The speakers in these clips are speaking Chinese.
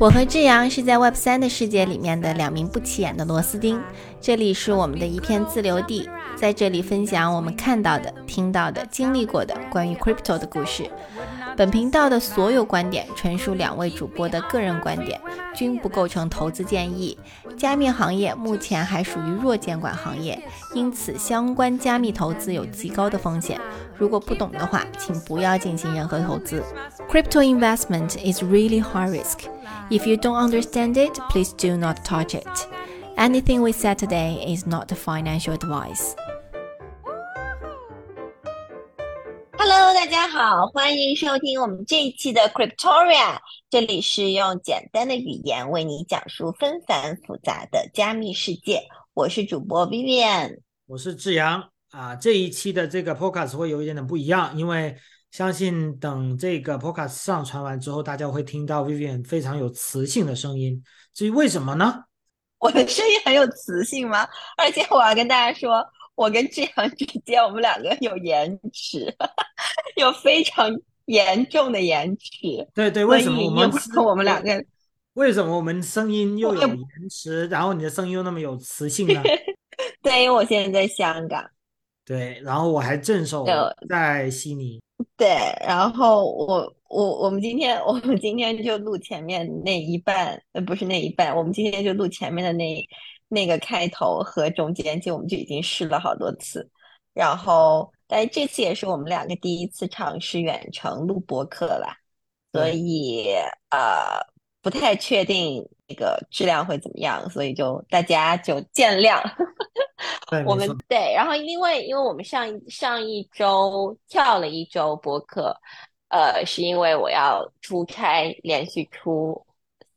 我和志阳是在 Web 三的世界里面的两名不起眼的螺丝钉。这里是我们的一片自留地，在这里分享我们看到的、听到的、经历过的关于 Crypto 的故事。本频道的所有观点纯属两位主播的个人观点，均不构成投资建议。加密行业目前还属于弱监管行业，因此相关加密投资有极高的风险。如果不懂的话，请不要进行任何投资。Crypto investment is really high risk. If you don't understand it, please do not touch it. Anything we said today is not financial advice. Hello，大家好，欢迎收听我们这一期的 Cryptoria。这里是用简单的语言为你讲述纷繁复杂的加密世界。我是主播 Vivian，我是志阳啊。这一期的这个 Podcast 会有一点点不一样，因为 相信等这个 Podcast 上传完之后，大家会听到 Vivian 非常有磁性的声音。至于为什么呢？我的声音很有磁性吗？而且我要跟大家说，我跟志阳之间，我们两个有延迟，有非常严重的延迟。对对，为什么我们我们两个？为什么我们声音又有延迟，然后你的声音又那么有磁性呢？对，因为我现在在香港。对，然后我还正手在悉尼。对，然后我我我们今天我们今天就录前面那一半，呃，不是那一半，我们今天就录前面的那那个开头和中间，就我们就已经试了好多次，然后但是这次也是我们两个第一次尝试远程录播课啦，所以呃不太确定那个质量会怎么样，所以就大家就见谅。我们对，然后因为因为我们上上一周跳了一周播客，呃，是因为我要出差，连续出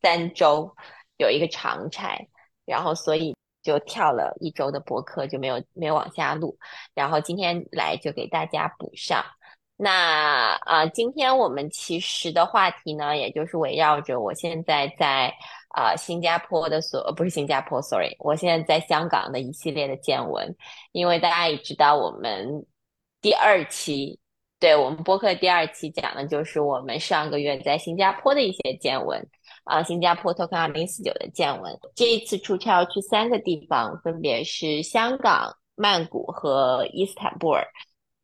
三周，有一个长差，然后所以就跳了一周的播客，就没有没有往下录，然后今天来就给大家补上。那啊，今天我们其实的话题呢，也就是围绕着我现在在啊新加坡的所，不是新加坡，sorry，我现在在香港的一系列的见闻。因为大家也知道，我们第二期，对我们播客第二期讲的就是我们上个月在新加坡的一些见闻啊，新加坡 Token 二零四九的见闻。这一次出差要去三个地方，分别是香港、曼谷和伊斯坦布尔。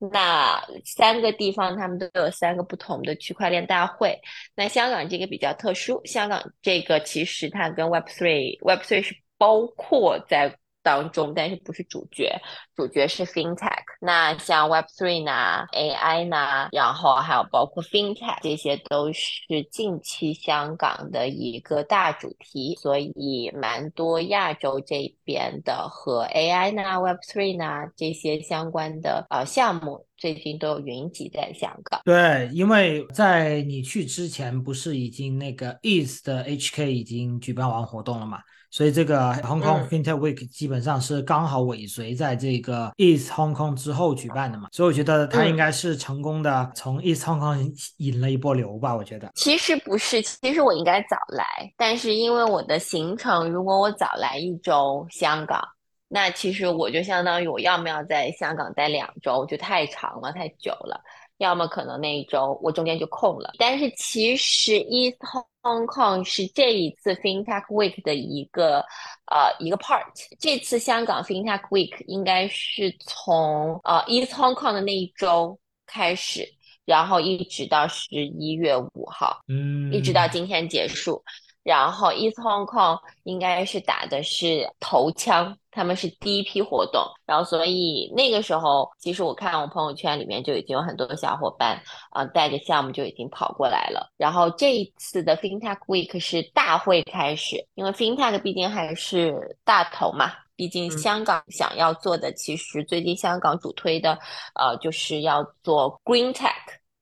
那三个地方，他们都有三个不同的区块链大会。那香港这个比较特殊，香港这个其实它跟 Web Three，Web Three 是包括在。当中，但是不是主角，主角是 FinTech。那像 Web3 呢，AI 呢，然后还有包括 FinTech，这些都是近期香港的一个大主题。所以，蛮多亚洲这边的和 AI 呢、Web3 呢这些相关的呃项目，最近都有云集在香港。对，因为在你去之前，不是已经那个 East 的 HK 已经举办完活动了嘛？所以这个 Hong Kong Winter Week 基本上是刚好尾随在这个 East Hong Kong 之后举办的嘛，所以我觉得它应该是成功的从 East Hong Kong 引了一波流吧，我觉得。其实不是，其实我应该早来，但是因为我的行程，如果我早来一周香港，那其实我就相当于我要不要在香港待两周，就太长了，太久了。要么可能那一周我中间就空了，但是其实 East Hong Kong 是这一次 FinTech Week 的一个呃一个 part。这次香港 FinTech Week 应该是从呃 East Hong Kong 的那一周开始，然后一直到十一月五号，嗯，一直到今天结束。然后 East Hong Kong 应该是打的是头枪，他们是第一批活动，然后所以那个时候，其实我看我朋友圈里面就已经有很多的小伙伴啊带着项目就已经跑过来了。然后这一次的 FinTech Week 是大会开始，因为 FinTech 毕竟还是大头嘛，毕竟香港想要做的，其实最近香港主推的，呃，就是要做 Green Tech、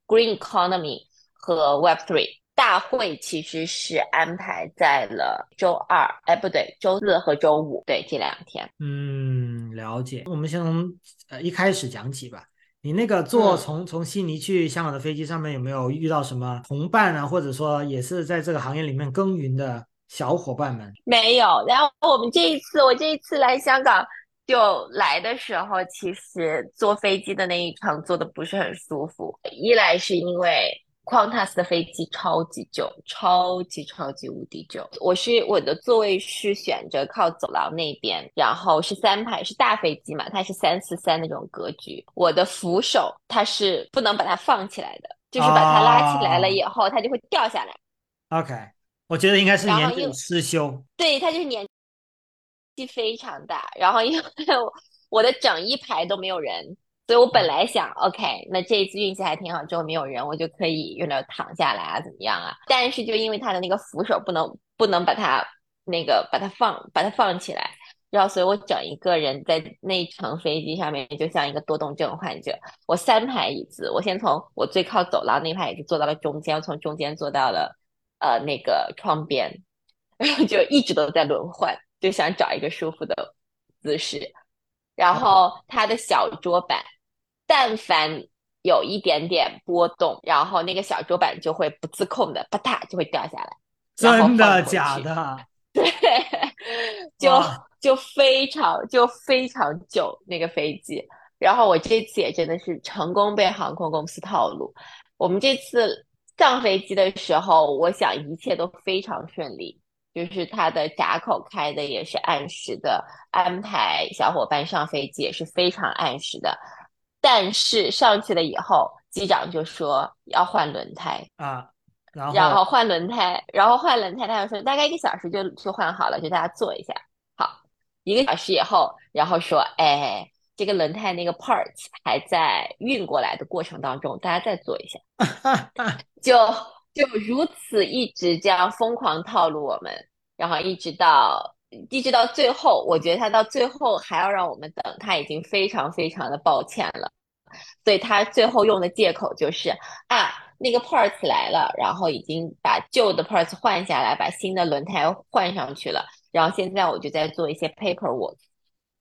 Green Economy 和 Web Three。大会其实是安排在了周二，哎，不对，周四和周五，对，这两天。嗯，了解。我们先从呃一开始讲起吧。你那个坐从从悉尼去香港的飞机上面有没有遇到什么同伴啊，或者说也是在这个行业里面耕耘的小伙伴们？没有。然后我们这一次，我这一次来香港就来的时候，其实坐飞机的那一程坐的不是很舒服。一来是因为。Qantas 的飞机超级久，超级超级无敌久。我是我的座位是选择靠走廊那边，然后是三排，是大飞机嘛，它是三四三那种格局。我的扶手它是不能把它放起来的，就是把它拉起来了以后，它就会掉下来。OK，我觉得应该是年久失修。对，它就是年纪非常大，然后因为我的整一排都没有人。所以我本来想，OK，那这一次运气还挺好，之后没有人，我就可以用来躺下来啊，怎么样啊？但是就因为他的那个扶手不能不能把它那个把它放把它放起来，然后所以我整一个人在那程飞机上面就像一个多动症患者。我三排椅子，我先从我最靠走廊那排椅子坐到了中间，我从中间坐到了呃那个窗边，然后就一直都在轮换，就想找一个舒服的姿势。然后它的小桌板。但凡有一点点波动，然后那个小桌板就会不自控的啪嗒就会掉下来。真的假的？对，就就非常就非常久那个飞机。然后我这次也真的是成功被航空公司套路。我们这次上飞机的时候，我想一切都非常顺利，就是它的闸口开的也是按时的，安排小伙伴上飞机也是非常按时的。但是上去了以后，机长就说要换轮胎啊，然后然后换轮胎，然后换轮胎，他就说大概一个小时就就换好了，就大家坐一下。好，一个小时以后，然后说，哎，这个轮胎那个 parts 还在运过来的过程当中，大家再坐一下。就就如此一直这样疯狂套路我们，然后一直到。一直到最后，我觉得他到最后还要让我们等，他已经非常非常的抱歉了，所以他最后用的借口就是啊，那个 parts 来了，然后已经把旧的 parts 换下来，把新的轮胎换上去了，然后现在我就在做一些 paperwork，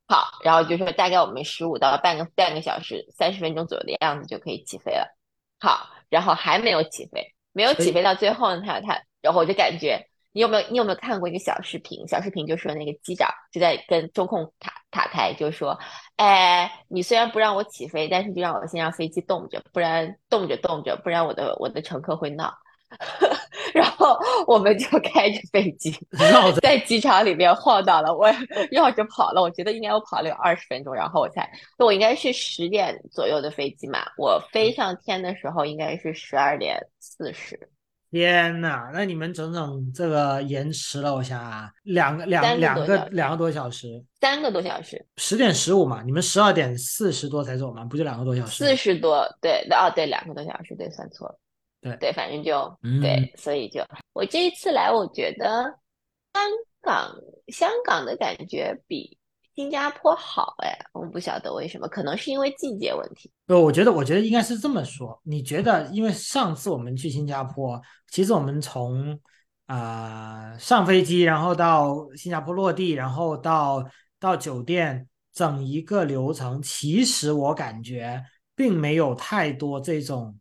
好，然后就说大概我们十五到半个半个小时，三十分钟左右的样子就可以起飞了，好，然后还没有起飞，没有起飞到最后呢，他他，然后我就感觉。你有没有你有没有看过一个小视频？小视频就说那个机长就在跟中控塔塔台就说：“哎，你虽然不让我起飞，但是就让我先让飞机动着，不然动着动着，不然我的我的乘客会闹。”然后我们就开着飞机 在机场里面晃荡了，我绕着跑了。我觉得应该我跑了有二十分钟，然后我才我应该是十点左右的飞机嘛，我飞上天的时候应该是十二点四十。天呐，那你们整整这个延迟了，我想啊，两个两两个两个多小时，三个多小时，十点十五嘛，你们十二点四十多才走嘛，不就两个多小时？四十多，对，哦，对，两个多小时，对，算错了，对对，反正就对，所以就我这一次来，我觉得香港香港的感觉比。新加坡好哎，我不晓得为什么，可能是因为季节问题。不，我觉得，我觉得应该是这么说。你觉得，因为上次我们去新加坡，其实我们从啊上飞机，然后到新加坡落地，然后到到酒店，整一个流程，其实我感觉并没有太多这种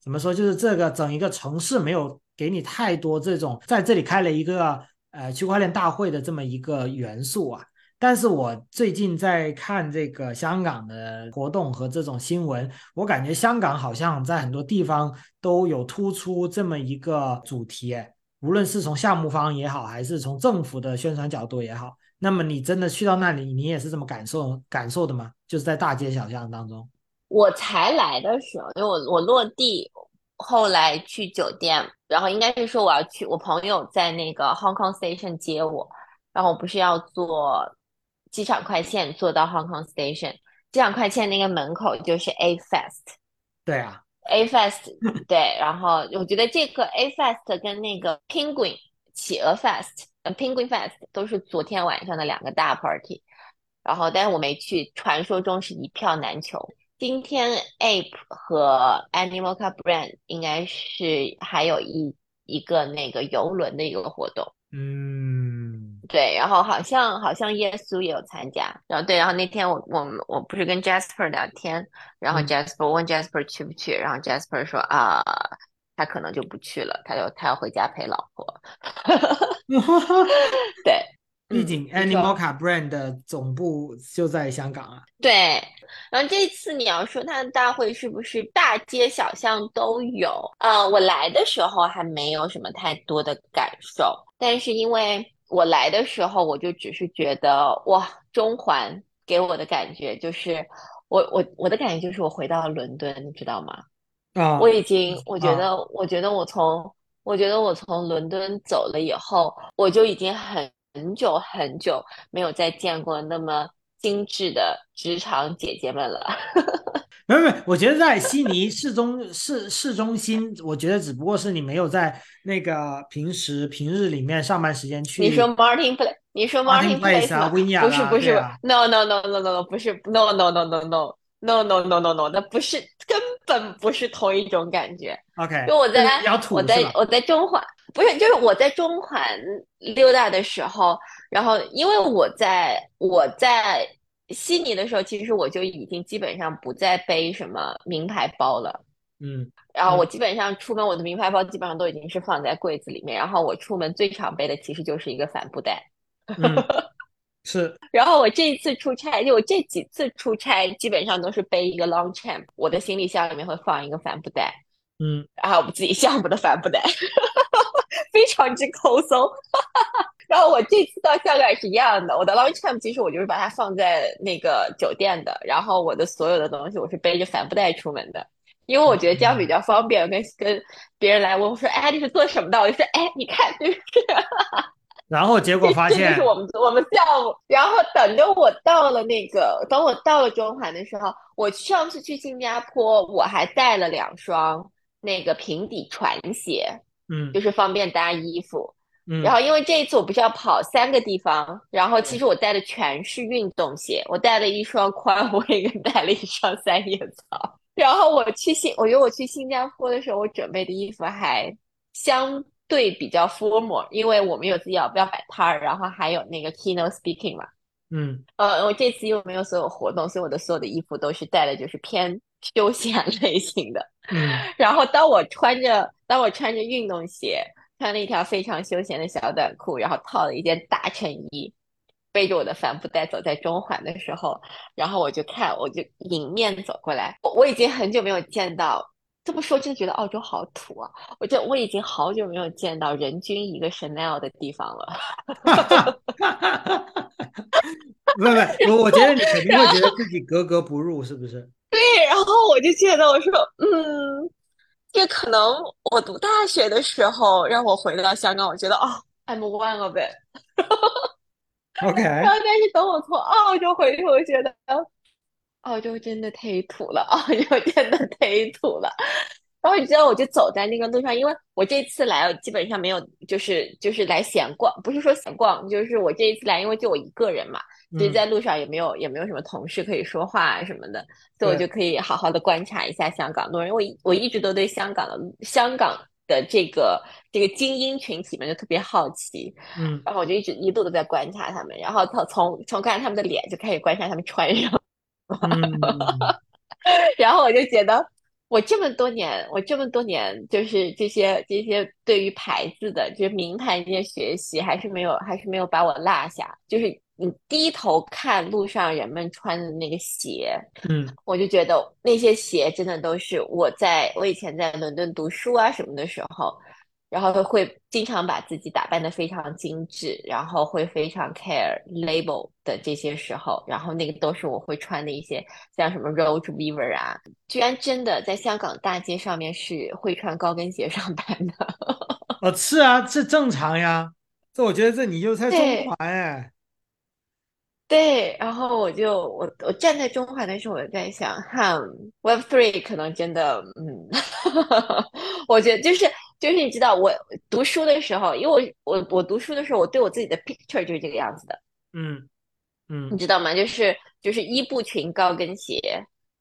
怎么说，就是这个整一个城市没有给你太多这种在这里开了一个呃区块链大会的这么一个元素啊。但是我最近在看这个香港的活动和这种新闻，我感觉香港好像在很多地方都有突出这么一个主题，无论是从项目方也好，还是从政府的宣传角度也好。那么你真的去到那里，你也是这么感受感受的吗？就是在大街小巷当中。我才来的时候，因为我我落地，后来去酒店，然后应该是说我要去，我朋友在那个 Hong Kong Station 接我，然后我不是要坐。机场快线坐到 Hong Kong Station，机场快线那个门口就是 A Fest，对啊，A Fest，对，然后我觉得这个 A Fest 跟那个 Penguin 企鹅 Fest，呃 Penguin Fest 都是昨天晚上的两个大 party，然后但是我没去，传说中是一票难求。今天 Ape 和 Animal Car Brand 应该是还有一一个那个游轮的一个活动，嗯。对，然后好像好像耶稣也有参加，然后对，然后那天我我我不是跟 Jasper 聊天，然后 Jasper 问 Jasper 去不去，然后 Jasper 说啊，他可能就不去了，他就他要回家陪老婆。对，毕竟 Animoca Brand 的总部就在香港啊。对，然后这次你要说他的大会是不是大街小巷都有？呃，我来的时候还没有什么太多的感受，但是因为我来的时候，我就只是觉得哇，中环给我的感觉就是，我我我的感觉就是我回到了伦敦，你知道吗？啊，我已经，我觉得，我觉得我从，我觉得我从伦敦走了以后，我就已经很很久很久没有再见过那么。精致的职场姐姐们了，没有没有，我觉得在悉尼市中市市中心，我觉得只不过是你没有在那个平时平日里面上班时间去。你说 Martin Place，你说 Martin Place 不是不是，No No No No No No，不是 No No No No No No No No No No，那不是根本不是同一种感觉。OK，就我在我在我在中环，不是就是我在中环溜达的时候。然后，因为我在我在悉尼的时候，其实我就已经基本上不再背什么名牌包了。嗯，然后我基本上出门，我的名牌包基本上都已经是放在柜子里面。然后我出门最常背的其实就是一个帆布袋。是。然后我这一次出差，就我这几次出差，基本上都是背一个 long champ，我的行李箱里面会放一个帆布袋。嗯，然后我们自己项目的帆布袋，非常之抠搜。然后我这次到香港也是一样的，我的 long time 其实我就是把它放在那个酒店的，然后我的所有的东西我是背着帆布袋出门的，因为我觉得这样比较方便。跟跟别人来问我说：“哎，你是做什么的？”我就说：“哎，你看，就是。”然后结果发现是我们我们项目。然后等着我到了那个，等我到了中环的时候，我上次去新加坡我还带了两双那个平底船鞋，嗯，就是方便搭衣服。嗯，然后因为这一次我不是要跑三个地方，然后其实我带的全是运动鞋，我带了一双宽尾，跟带了一双三叶草。然后我去新，我觉得我去新加坡的时候，我准备的衣服还相对比较 formal，因为我们有自己要不要摆摊儿，然后还有那个 keynote speaking 嘛。嗯，呃，我这次因为没有所有活动，所以我的所有的衣服都是带的就是偏休闲 类型的。嗯，然后当我穿着当我穿着运动鞋。穿了一条非常休闲的小短裤，然后套了一件大衬衣，背着我的帆布袋走在中环的时候，然后我就看，我就迎面走过来。我我已经很久没有见到，这么说真的觉得澳洲好土啊！我就我已经好久没有见到人均一个 Chanel 的地方了。不不，我我觉得你肯定会觉得自己格格不入，是不是？对，然后我就觉得我说，嗯。这可能我读大学的时候让我回到香港，我觉得哦，I'm one of it。OK。然后，但是等我从澳洲回去，我觉得澳洲真的忒土了，澳洲真的忒土了。然后你知道，我就走在那个路上，因为我这次来基本上没有，就是就是来闲逛，不是说闲逛，就是我这一次来，因为就我一个人嘛。其实在路上也没有也没有什么同事可以说话什么的，所以我就可以好好的观察一下香港路人。我我一直都对香港的香港的这个这个精英群体们就特别好奇，嗯，然后我就一直一路都在观察他们，然后从从从看他们的脸就开始观察他们穿什么，然后我就觉得我这么多年我这么多年就是这些这些对于牌子的就是名牌这些学习还是没有还是没有把我落下，就是。你低头看路上人们穿的那个鞋，嗯，我就觉得那些鞋真的都是我在我以前在伦敦读书啊什么的时候，然后会经常把自己打扮的非常精致，然后会非常 care label 的这些时候，然后那个都是我会穿的一些像什么 Road Weaver 啊，居然真的在香港大街上面是会穿高跟鞋上班的。哦，是啊，这正常呀，这我觉得这你就在中环哎。对，然后我就我我站在中环的时候，我在想，哈，Web Three 可能真的，嗯，我觉得就是就是你知道，我读书的时候，因为我我我读书的时候，我对我自己的 picture 就是这个样子的，嗯嗯，你知道吗？就是就是一步裙高跟鞋。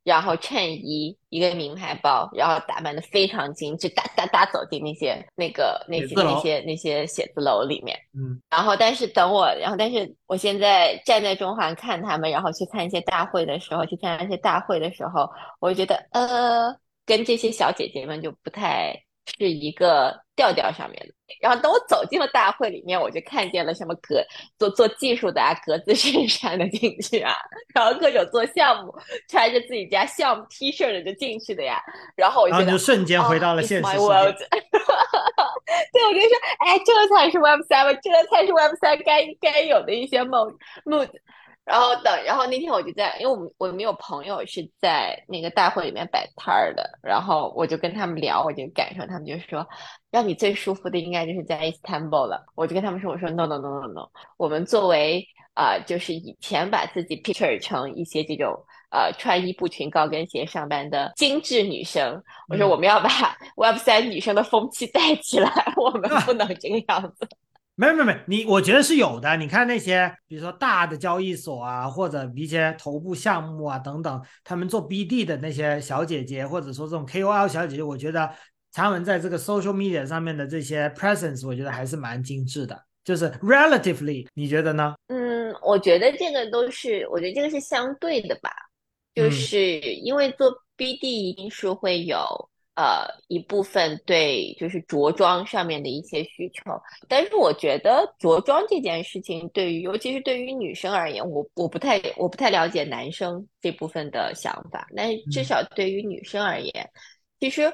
然后衬衣，一个名牌包，然后打扮的非常精致，哒哒哒走进那些那个那些那些那些写字楼里面。嗯，然后但是等我，然后但是我现在站在中环看他们，然后去看一些大会的时候，去参加一些大会的时候，我就觉得呃，跟这些小姐姐们就不太是一个调调上面的。然后等我走进了大会里面，我就看见了什么格做做技术的啊，格子衬衫的进去啊，然后各种做项目穿着自己家项目 T 恤的就进去的呀。然后我就瞬间回到了现实世界。对，我就说，哎，这才是 Web 三吧，这才是 Web 三该该有的一些 mood mood。然后等，然后那天我就在，因为我们我们有朋友是在那个大会里面摆摊儿的，然后我就跟他们聊，我就感受他们就说，让你最舒服的应该就是在 Istanbul 了。我就跟他们说，我说 No No No No No，我们作为啊，就是以前把自己 picture 成一些这种呃穿一步裙高跟鞋上班的精致女生，我说我们要把 Web 三女生的风气带起来，我们不能这个样子。没没没，你我觉得是有的。你看那些，比如说大的交易所啊，或者一些头部项目啊等等，他们做 BD 的那些小姐姐，或者说这种 KOL 小姐姐，我觉得他们在这个 social media 上面的这些 presence，我觉得还是蛮精致的。就是 relatively，你觉得呢？嗯，我觉得这个都是，我觉得这个是相对的吧。就是因为做 BD 一定是会有。呃，一部分对就是着装上面的一些需求，但是我觉得着装这件事情，对于尤其是对于女生而言，我我不太我不太了解男生这部分的想法，但是至少对于女生而言，其实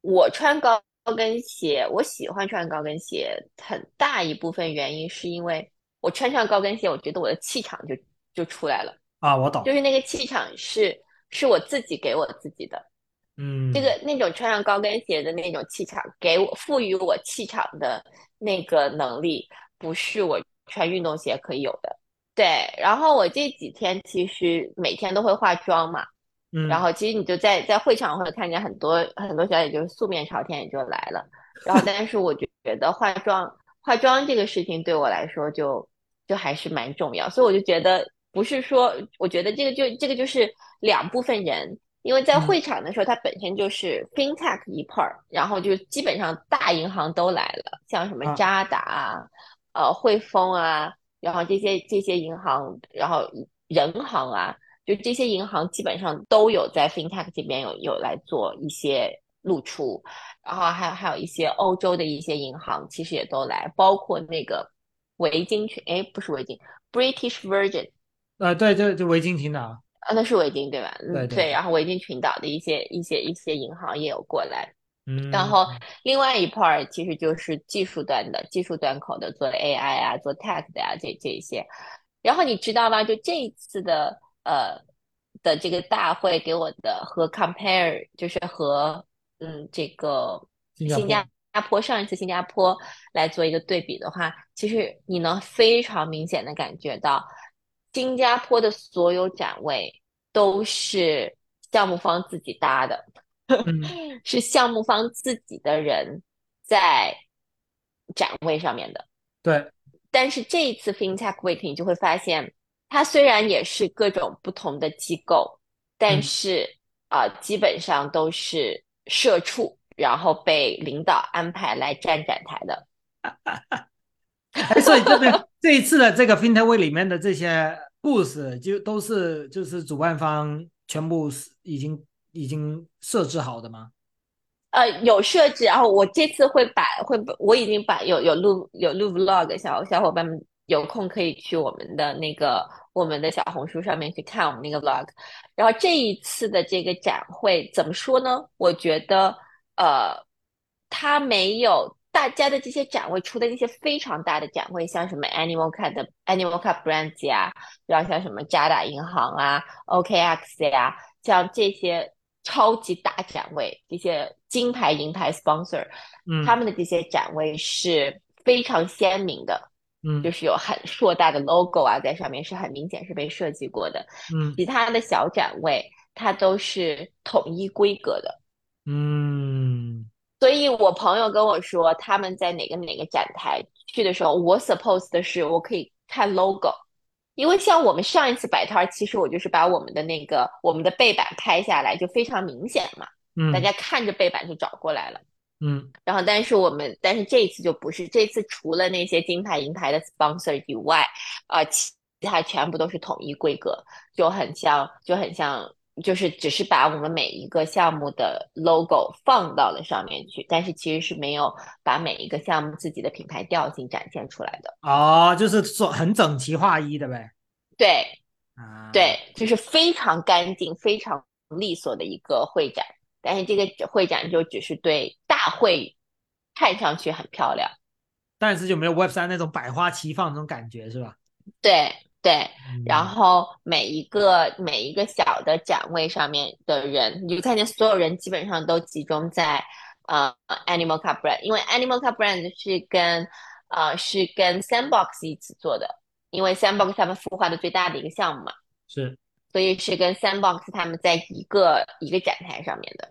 我穿高跟鞋，我喜欢穿高跟鞋，很大一部分原因是因为我穿上高跟鞋，我觉得我的气场就就出来了。啊，我懂，就是那个气场是是我自己给我自己的。嗯，这个那种穿上高跟鞋的那种气场，给我赋予我气场的那个能力，不是我穿运动鞋可以有的。对，然后我这几天其实每天都会化妆嘛，嗯，然后其实你就在在会场会看见很多很多小姐就是素面朝天也就来了，然后但是我觉得化妆化妆这个事情对我来说就就还是蛮重要，所以我就觉得不是说，我觉得这个就这个就是两部分人。因为在会场的时候，它本身就是 FinTech 一 part，然后就基本上大银行都来了，像什么渣打啊、呃汇丰啊，然后这些这些银行，然后人行啊，就这些银行基本上都有在 FinTech 这边有有来做一些露出，然后还有还有一些欧洲的一些银行其实也都来，包括那个维京群，哎，不是维京，British Virgin，呃，对就，就维京群岛。啊，那是维京对吧？对对。然后维京群岛的一些一些一些银行也有过来。嗯。然后另外一 part 其实就是技术端的，技术端口的，做 AI 啊，做 tech 的呀，这这一些。然后你知道吗？就这一次的呃的这个大会给我的和 compare 就是和嗯这个新加坡上一次新加坡来做一个对比的话，其实你能非常明显的感觉到。新加坡的所有展位都是项目方自己搭的，是项目方自己的人在展位上面的。对，但是这一次 FinTech Week 你就会发现，它虽然也是各种不同的机构，但是啊，基本上都是社畜，然后被领导安排来站展台的。所以这边这一次的这个 FinTech Week 里面的这些故事就都是就是主办方全部是已经已经设置好的吗？呃，有设置，然后我这次会把会我已经把有有录有录 vlog，小小伙伴们有空可以去我们的那个我们的小红书上面去看我们那个 vlog。然后这一次的这个展会怎么说呢？我觉得呃，它没有。大家的这些展位，除了那些非常大的展位，像什么 Animal Cut 的 Animal Cut Brands 呀，然后像什么渣打银行啊、OKX 呀，像这些超级大展位，这些金牌、银牌 sponsor，嗯，他们的这些展位是非常鲜明的，嗯，就是有很硕大的 logo 啊在上面，是很明显是被设计过的，嗯，其他的小展位它都是统一规格的，嗯。所以我朋友跟我说，他们在哪个哪个展台去的时候，我 suppose 的是我可以看 logo，因为像我们上一次摆摊，其实我就是把我们的那个我们的背板拍下来，就非常明显嘛，嗯，大家看着背板就找过来了，嗯，然后但是我们但是这一次就不是，这次除了那些金牌银牌的 sponsor 以外，啊，其他全部都是统一规格，就很像就很像。就是只是把我们每一个项目的 logo 放到了上面去，但是其实是没有把每一个项目自己的品牌调性展现出来的。哦，就是说很整齐划一的呗。对，啊，对，就是非常干净、非常利索的一个会展。但是这个会展就只是对大会看上去很漂亮，但是就没有 Web 三那种百花齐放那种感觉，是吧？对对。嗯然后每一个每一个小的展位上面的人，你就看见所有人基本上都集中在呃 Animal Car Brand，因为 Animal Car Brand 是跟呃是跟 Sandbox 一起做的，因为 Sandbox 他们孵化的最大的一个项目嘛，是，所以是跟 Sandbox 他们在一个一个展台上面的。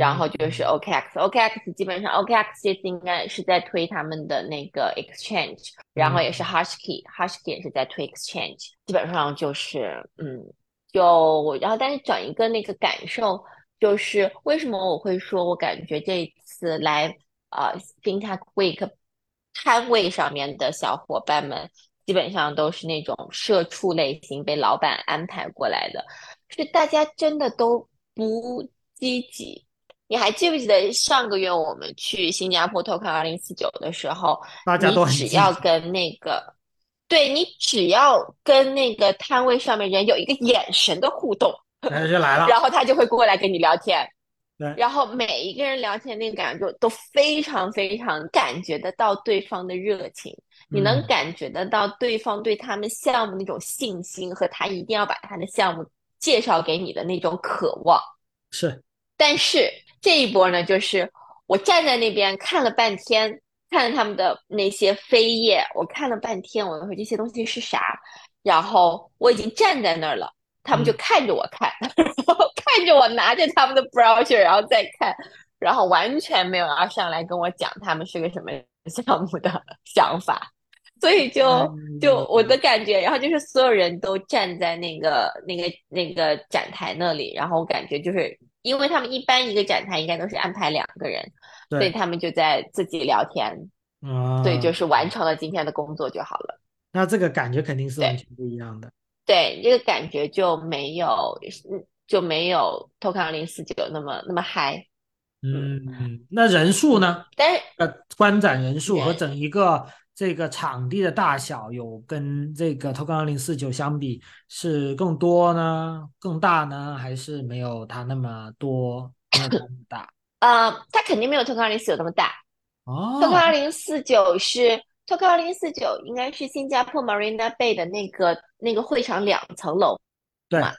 然后就是嗯 OKX，OKX 基本上 OKX 这次应该是在推他们的那个 Exchange，然后也是 Hashkey，Hashkey 也是在推 Exchange，基本上就是嗯，就然后但是整一个那个感受就是为什么我会说我感觉这一次来呃 FinTech Week 摊位上面的小伙伴们基本上都是那种社畜类型被老板安排过来的，是大家真的都不积极。你还记不记得上个月我们去新加坡 Token 二零四九的时候，大家都你只要跟那个，对你只要跟那个摊位上面人有一个眼神的互动，然后就来了。然后他就会过来跟你聊天。对然后每一个人聊天那个感觉都非常非常感觉得到对方的热情，你能嗯感觉得到对方对他们项目那种信心和他一定要把他的项目介绍给你的那种渴望。是，但是这一波呢，就是我站在那边看了半天，看了他们的那些飞页，我看了半天，我说这些东西是啥？然后我已经站在那儿了，他们就嗯看着我看，然后看着我拿着他们的 brochure，然后再看，然后完全没有要上来跟我讲他们是个什么项目的想法。所以就嗯就我的感觉，然后就是所有人都站在那个那个那个展台那里，然后我感觉就是因为他们一般一个展台应该都是安排两个人，所以，他们就在自己聊天，啊，所以就是完成了今天的工作就好了。那这个感觉肯定是完全不一样的。对，这个感觉就没有嗯就没有 Token 二零四九那么那么嗨，嗯，那人数呢？但是呃，观展人数和整一个这个场地的大小有跟这个 Token 二零四九相比是更多呢、更大呢，还是没有它那么多，没有它那么大？呃，它肯定没有 Token 二零四九那么大。哦，Token 二零四九是 Token 二零四九，应该是新加坡 Marina Bay 的那个那个会场两层楼，对嘛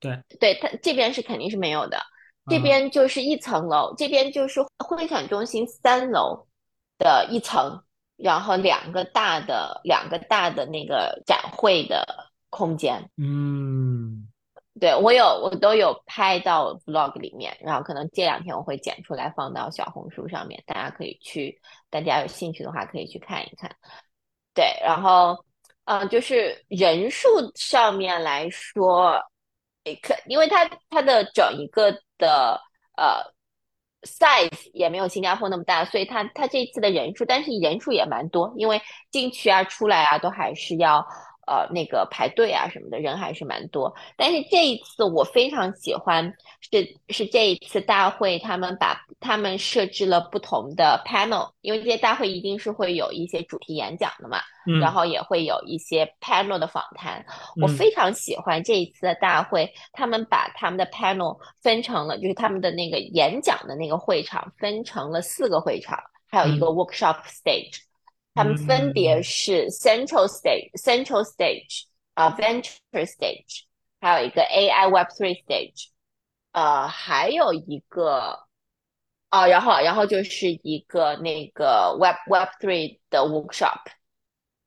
对，对，它这边是肯定是没有的，这嗯。边就是一层楼，这边就是会展中心三楼的一层，然后两个大的两个大的那个展会的空间。嗯，对，我有，我都有拍到 vlog 里面，然后可能这两天我会剪出来放到小红书上面，大家可以去，大家有兴趣的话可以去看一看。对，然后，嗯、就是人数上面来说，也可，因为它它的整一个的呃 size 也没有新加坡那么大，所以他他这次的人数，但是人数也蛮多，因为进去啊、出来啊都还是要呃那个排队啊什么的，人还是蛮多。但是这一次我非常喜欢是是这一次大会，他们把他们设置了不同的 panel，因为这些大会一定是会有一些主题演讲的嘛，嗯然后也会有一些 panel 的访谈。我嗯非常喜欢这一次的大会，他们把他们的 panel 分成了，就是他们的那个演讲的那个会场分成了四个会场，还有一个 workshop stage。他们分别嗯是 central stage、central stage 啊、venture stage，还有一个 AI Web Three stage，呃，还有一个啊，然后然后就是一个那个 Web Web Three 的 workshop。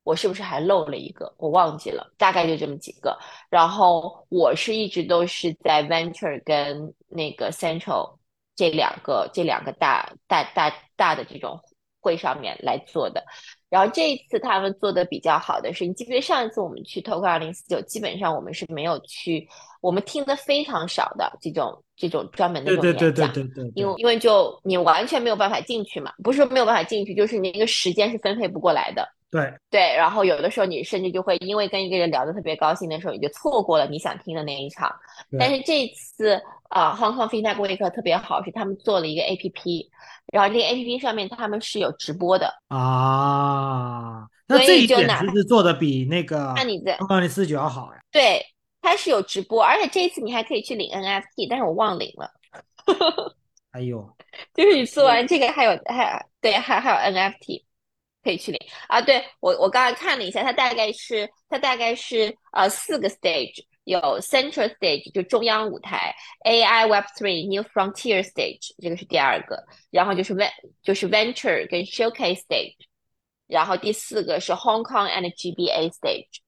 我是不是还漏了一个？我忘记了，大概就这么几个。然后我是一直都是在 Venture 跟那个 Central 这两个这两个大大大大的这种会上面来做的。然后这一次他们做的比较好的是，你记不记得上一次我们去 Token 二零四九，基本上我们是没有去，我们听的非常少的这种这种专门的对对这种演讲。对对对对，因为因为就你完全没有办法进去嘛，不是说没有办法进去，就是你那个时间是分配不过来的。对对，然后有的时候你甚至就会因为跟一个人聊得特别高兴的时候，你就错过了你想听的那一场。但是这次啊、h o n g Kong FinTech Week 特别好，是他们做了一个 APP，然后这个 APP 上面他们是有直播的，啊，那所这一点以就哪其实做的比那个那你在刚刚的四九要好呀。对，它是有直播，而且这一次你还可以去领 NFT，但是我忘领了。哎呦，就是你做完这个还有还对还还有 NFT 可以去领啊！对我我刚才看了一下，它大概是它大概是呃四个 stage，有 Central Stage 就中央舞台，AI Web Three New Frontier Stage 这个是第二个，然后就是 Ven 就是 Venture 跟 Showcase Stage，然后第四个是 Hong Kong and GBA Stage，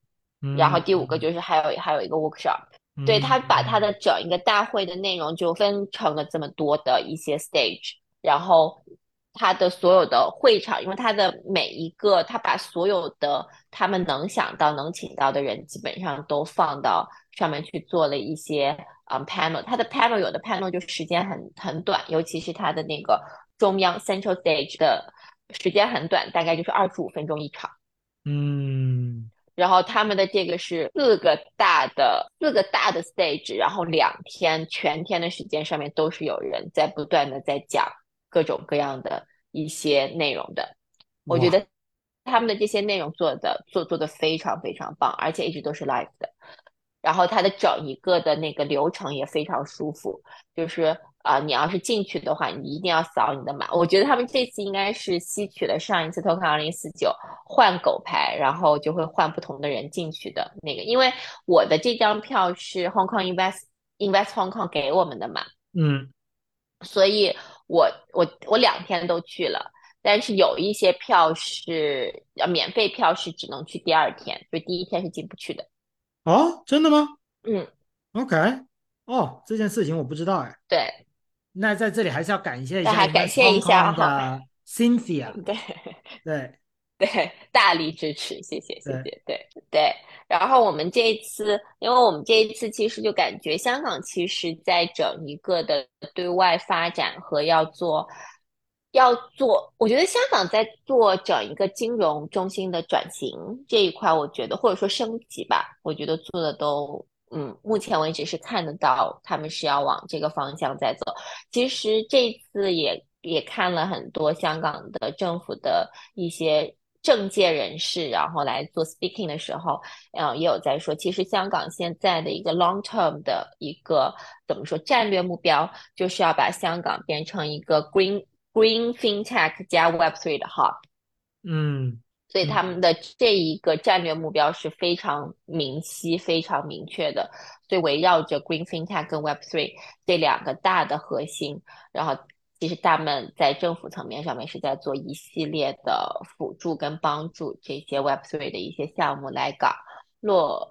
嗯然后第五个就是还有还有一个 workshop。对他把他的整一个大会的内容就分成了这么多的一些 stage，然后他的所有的会场，因为他的每一个，他把所有的他们能想到能请到的人，基本上都放到上面去做了一些嗯 panel。他的 panel 有的 panel 就时间很很短，尤其是他的那个中央 central stage 的时间很短，大概就是二十五分钟一场。嗯然后他们的这个是四个大的四个大的 stage，然后两天全天的时间上面都是有人在不断的在讲各种各样的一些内容的。我觉得他们的这些内容做的做做的非常非常棒，而且一直都是 live 的。然后它的整一个的那个流程也非常舒服，就是啊、呃你要是进去的话，你一定要扫你的码。我觉得他们这次应该是吸取了上一次 Token 二零四九换狗牌，然后就会换不同的人进去的那个。因为我的这张票是 Hong Kong Invest Invest Hong Kong 给我们的嘛，嗯所以我我我两天都去了。但是有一些票是呃免费票是只能去第二天，就第一天是进不去的。哦，真的吗嗯，？OK，哦，这件事情我不知道哎。对那在这里还是要感谢一下感谢一下的 Cynthia，对。对，对，大力支持，谢谢谢谢，对对。然后我们这一次，因为我们这一次其实就感觉香港其实在整一个的对外发展和要做要做，我觉得香港在做整一个金融中心的转型这一块，我觉得或者说升级吧，我觉得做的都。嗯，目前为止是看得到他们是要往这个方向在走。其实这次也也看了很多香港的政府的一些政界人士，然后来做 speaking 的时候，呃，也有在说，其实香港现在的一个 long term 的一个怎么说战略目标，就是要把香港变成一个 green green fintech 加 Web three 的 hub。嗯所以他们的这一个战略目标是非常明晰、非常明确的。所以围绕着 Green FinTech 跟 Web Three 这两个大的核心，然后其实他们在政府层面上面是在做一系列的辅助跟帮助这些 Web Three 的一些项目来港落，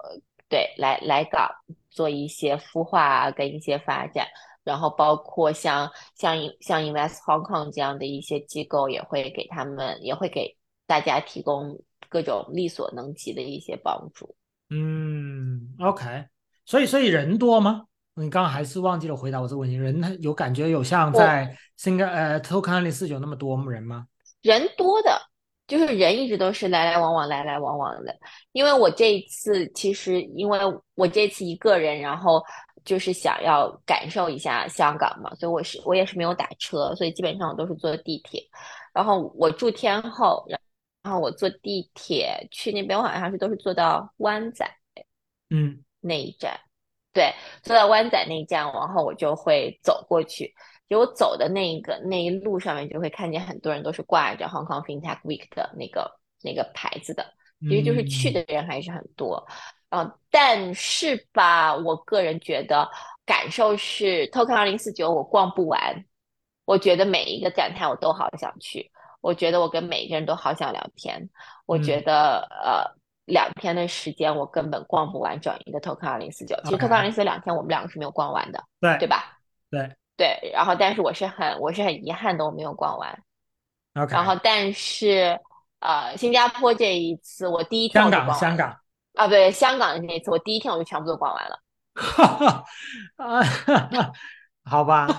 对，来来港做一些孵化跟一些发展。然后包括像像像 Invest Hong Kong 这样的一些机构，也会给他们，也会给大家提供各种力所能及的一些帮助。嗯，OK，所以所以人多吗？你刚刚还是忘记了回答我这个问题，人有感觉有像在新加呃 Token 零四九那么多人吗？人多的，就是人一直都是来来往往，来来往往的。因为我这一次其实，因为我这次一个人，然后就是想要感受一下香港嘛，所以我是我也是没有打车，所以基本上我都是坐地铁。然后我住天后，然后我坐地铁去那边，我好像是都是坐到湾仔嗯那一站，对，坐在湾仔那一站，然后我就会走过去。就我走的那一个那一路上面，就会看见很多人都是挂着 Hong Kong FinTech Week 的那个那个牌子的，其实就是去的人还是很多。嗯、呃，但是吧，我个人觉得感受是 Token 二零四九我逛不完，我觉得每一个展台我都好想去，我觉得我跟每一个人都好想聊天，我觉得、嗯、呃。两天的时间，我根本逛不完整一个 Token 二零四九。其实 Token 二零四九两天，我们两个是没有逛完的，对对吧？对对。然后，但是我是很我是很遗憾的，我没有逛完。OK。然后，但是呃，新加坡这一次，我第一天我就逛完了。香港啊，对，香港的那一次，我第一天我就全部都逛完了。哈哈啊，好吧。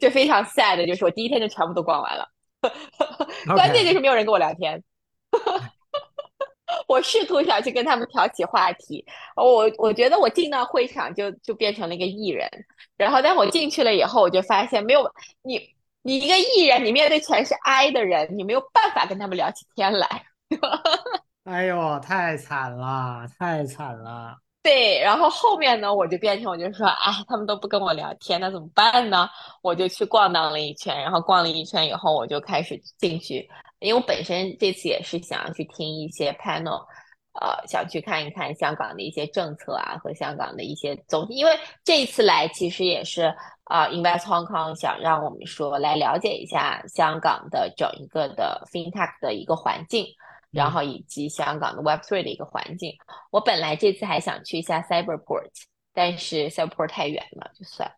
就非常 sad，就是我第一天就全部都逛完了。关键就是没有人跟我聊天。我试图想去跟他们挑起话题，我我觉得我进到会场就就变成了一个艺人，然后但我进去了以后，我就发现没有你你一个艺人，你面对全是 I 的人，你没有办法跟他们聊起天来。哎呦，太惨了，太惨了。对，然后后面呢，我就变成我就说，哎，他们都不跟我聊天，那怎么办呢？我就去逛荡了一圈，然后逛了一圈以后，我就开始进去，因为我本身这次也是想要去听一些 panel，呃，想去看一看香港的一些政策啊和香港的一些总体，因为这一次来其实也是啊，Invest Hong Kong 想让我们说来了解一下香港的整一个的 FinTech 的一个环境。然后以及香港的 Web Three 的一个环境，我本来这次还想去一下 Cyberport，但是 Cyberport 太远了，就算。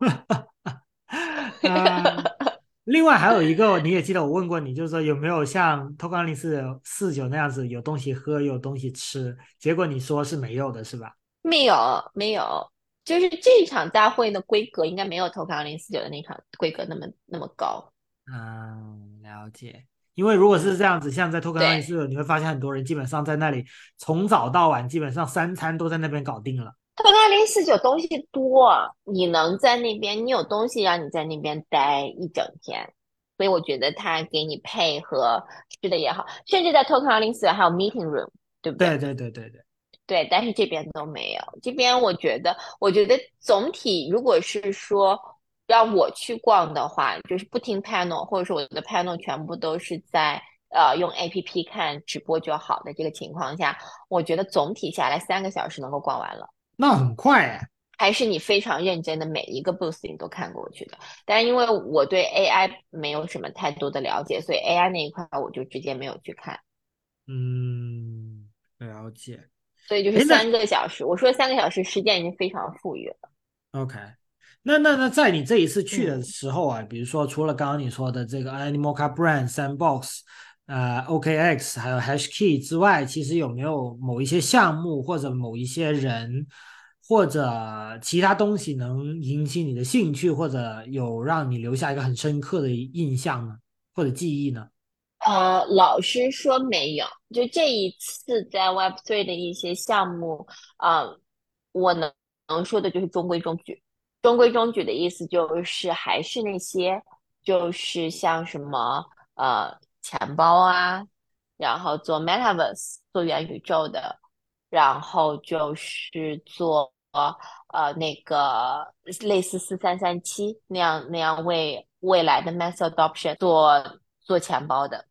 另外还有一个，你也记得我问过你，就是说有没有像 a n 零四四九那样子有东西喝有东西吃？结果你说是没有的，是吧？没有，没有，就是这场大会的规格应该没有 a n 零四九的那场规格那么那么高。嗯，了解。因为如果是这样子，像在托克纳里斯，你会发现很多人基本上在那里从早到晚，基本上三餐都在那边搞定了。托克纳零四九东西多，你能在那边，你有东西让你在那边待一整天，所以我觉得他给你配合吃的也好，甚至在托克纳零四九还有 meeting room，对不对？对对对对对对，但是这边都没有。这边我觉得，我觉得总体如果是说。让我去逛的话，就是不听 panel，或者说我的 panel 全部都是在呃用 A P P 看直播就好的这个情况下，我觉得总体下来三个小时能够逛完了。那很快哎，还是你非常认真的每一个 boost 你都看过去的。但是因为我对 A I 没有什么太多的了解，所以 A I 那一块我就直接没有去看。嗯，了解。所以就是三个小时，我说三个小时时间已经非常富裕了。OK。那那那在你这一次去的时候啊，比如说除了刚刚你说的这个 Animal Car Brand Sandbox，呃 OKX 还有 HashKey 之外，其实有没有某一些项目或者某一些人或者其他东西能引起你的兴趣，或者有让你留下一个很深刻的印象呢，或者记忆呢？呃，老师说没有，就这一次在 Web Three 的一些项目，啊，我能能说的就是中规中矩。中规中矩的意思就是还是那些，就是像什么呃钱包啊，然后做 Metaverse 做元宇宙的，然后就是做呃那个类似四三三七那样那样为未来的 Mass Adoption 做做钱包的。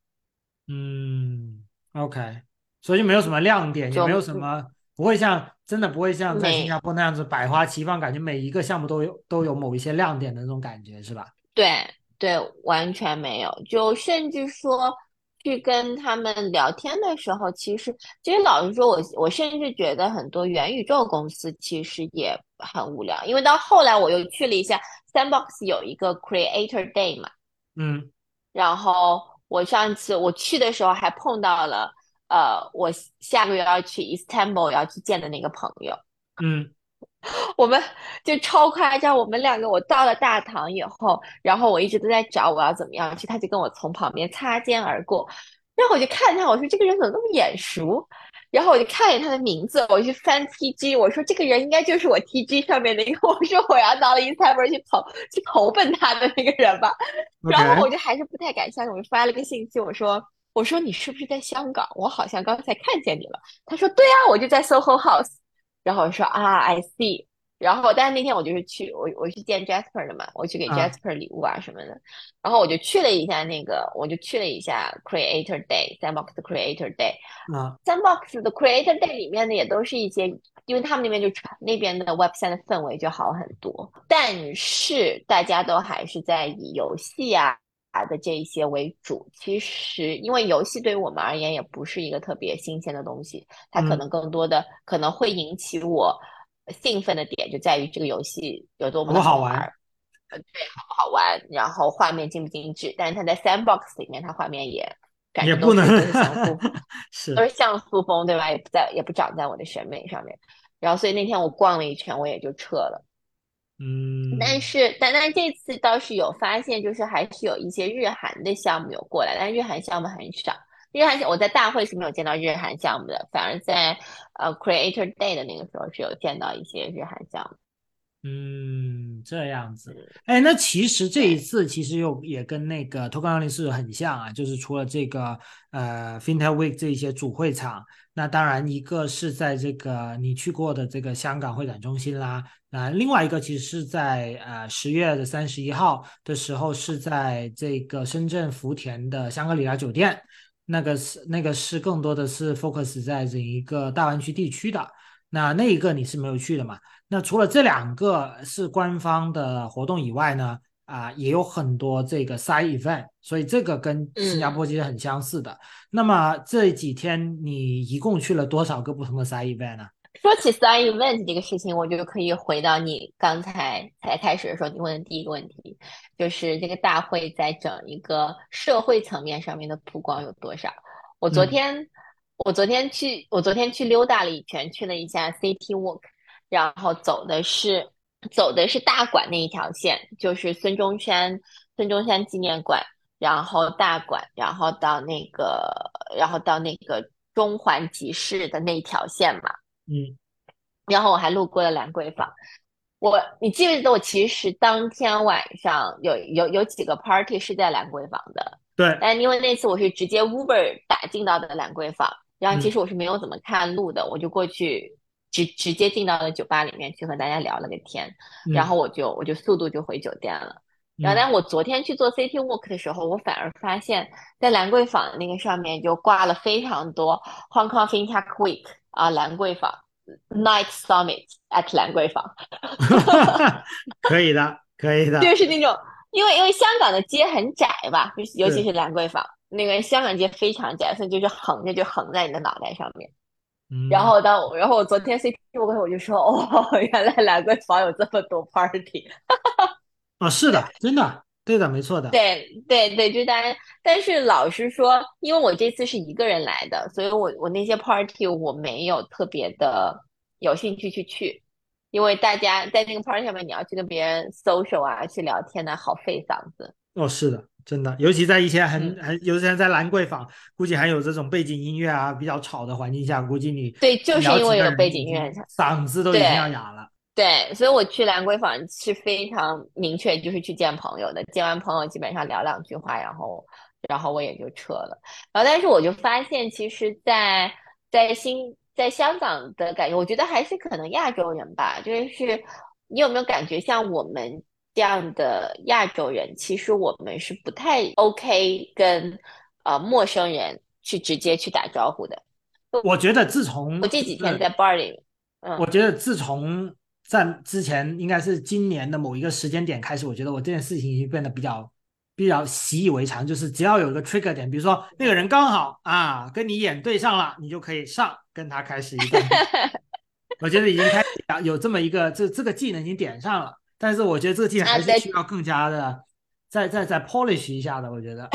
嗯，OK，所以没有什么亮点，也没有什么。不会像真的不会像在新加坡那样子百花齐放，感觉每一个项目都有都有某一些亮点的那种感觉，是吧？对对，完全没有。就甚至说去跟他们聊天的时候，其实其实老实说，我我甚至觉得很多元宇宙公司其实也很无聊，因为到后来我又去了一下 Sandbox 有一个 Creator Day 嘛，嗯，然后我上次我去的时候还碰到了。呃，我下个月要去 Istanbul 要去见的那个朋友，嗯，我们就超夸张。我们两个，我到了大堂以后，然后我一直都在找我要怎么样去，他就跟我从旁边擦肩而过，然后我就看他，我说这个人怎么那么眼熟？然后我就看见他的名字，我去翻 TG，我说这个人应该就是我 TG 上面那个，我说我要到了 Istanbul 去投去投奔他的那个人吧。然后我就还是不太敢相信，我就发了个信息，我说。我说你是不是在香港？我好像刚才看见你了。他说对啊，我就在 SOHO House。然后我说啊，I see。然后但是那天我就是去我我去见 Jasper 的嘛，我去给 Jasper 礼物啊什么的。然后我就去了一下那个，我就去了一下 Creator Day，Sandbox Creator Day。啊，Sandbox 的 Creator Day 里面的也都是一些，因为他们那边就那边的 Web 三的氛围就好很多。但是大家都还是在以游戏啊。的这一些为主，其实因为游戏对于我们而言也不是一个特别新鲜的东西，它可能更多的可能会引起我兴奋的点就在于这个游戏有多么好玩，呃，对，好不好玩，然后画面精不精致，但是它在 Sandbox 里面，它画面也感觉都是像素，是都是像素风，对吧？也不在，也不长在我的审美上面。然后，所以那天我逛了一圈，我也就撤了。嗯，但是，但但这次倒是有发现，就是还是有一些日韩的项目有过来，但日韩项目很少。日韩我在大会是没有见到日韩项目的，反而在呃 Creator Day 的那个时候是有见到一些日韩项目。嗯，这样子，哎，那其实这一次其实又也跟那个 Token 二零四很像啊，就是除了这个呃 FinTech Week 这一些主会场，那当然一个是在这个你去过的这个香港会展中心啦，那另外一个其实是在呃十月的三十一号的时候是在这个深圳福田的香格里拉酒店，那个是那个是更多的是 focus 在这一个大湾区地区的，那那一个你是没有去的嘛？那除了这两个是官方的活动以外呢，啊，也有很多这个 side event，所以这个跟新加坡其实很相似的。那么这几天你一共去了多少个不同的 side event 呢？说起 side event 这个事情，我就可以回到你刚才才开始的时候你问的第一个问题，就是这个大会在整一个社会层面上面的曝光有多少？我昨天我昨天去我昨天去溜达了一圈，去了一下 City Walk。然后走的是走的是大馆那一条线，就是孙中山孙中山纪念馆，然后大馆，然后到那个然后到那个中环集市的那一条线嘛。嗯，然后我还路过了兰桂坊。我你记不记得我其实当天晚上有有有几个 party 是在兰桂坊的？对。但因为那次我是直接 Uber 打进到的兰桂坊，然后其实我是没有怎么看路的，我就过去。直直接进到了酒吧里面去和大家聊了个天，然后我就我就速度就回酒店了。然后，但我昨天去做 City Walk 的时候，我反而发现，在兰桂坊那个上面就挂了非常多 Hong Kong FinTech Week 啊，兰桂坊 Night Summit at 兰桂坊。可以的，可以的。就是那种，因为因为香港的街很窄吧，尤其是兰桂坊那个香港街非常窄，所以就是横着就横在你的脑袋上面。然后当然后我昨天 CP 我跟我就说哦，原来兰桂坊有这么多 party，啊，是的，真的，对的，没错的，对对对，就大家，但是老实说，因为我这次是一个人来的，所以我我那些 party 我没有特别的有兴趣去去，因为大家在那个 party 上面你要去跟别人 social 啊，去聊天呢，好费嗓子。哦，是的。真的，尤其在一些很很，尤其在兰桂坊，估计还有这种背景音乐啊，比较吵的环境下，估计你对，就是因为有背景音乐，嗓子都已经要哑了。对，所以我去兰桂坊是非常明确，就是去见朋友的。见完朋友，基本上聊两句话，然后然后我也就撤了。然后，但是我就发现，其实，在在新在香港的感觉，我觉得还是可能亚洲人吧，就是你有没有感觉像我们？这样的亚洲人，其实我们是不太 OK 跟呃陌生人去直接去打招呼的。我觉得自从我这几天在 bar 里，嗯，我觉得自从在之前应该是今年的某一个时间点开始，我觉得我这件事情已经变得比较比较习以为常，就是只要有一个 trigger 点，比如说那个人刚好啊跟你眼对上了，你就可以上跟他开始一段。我觉得已经开始有这么一个这这个技能已经点上了。但是我觉得这个技能还是需要更加的再再再 polish 一下的。我觉得，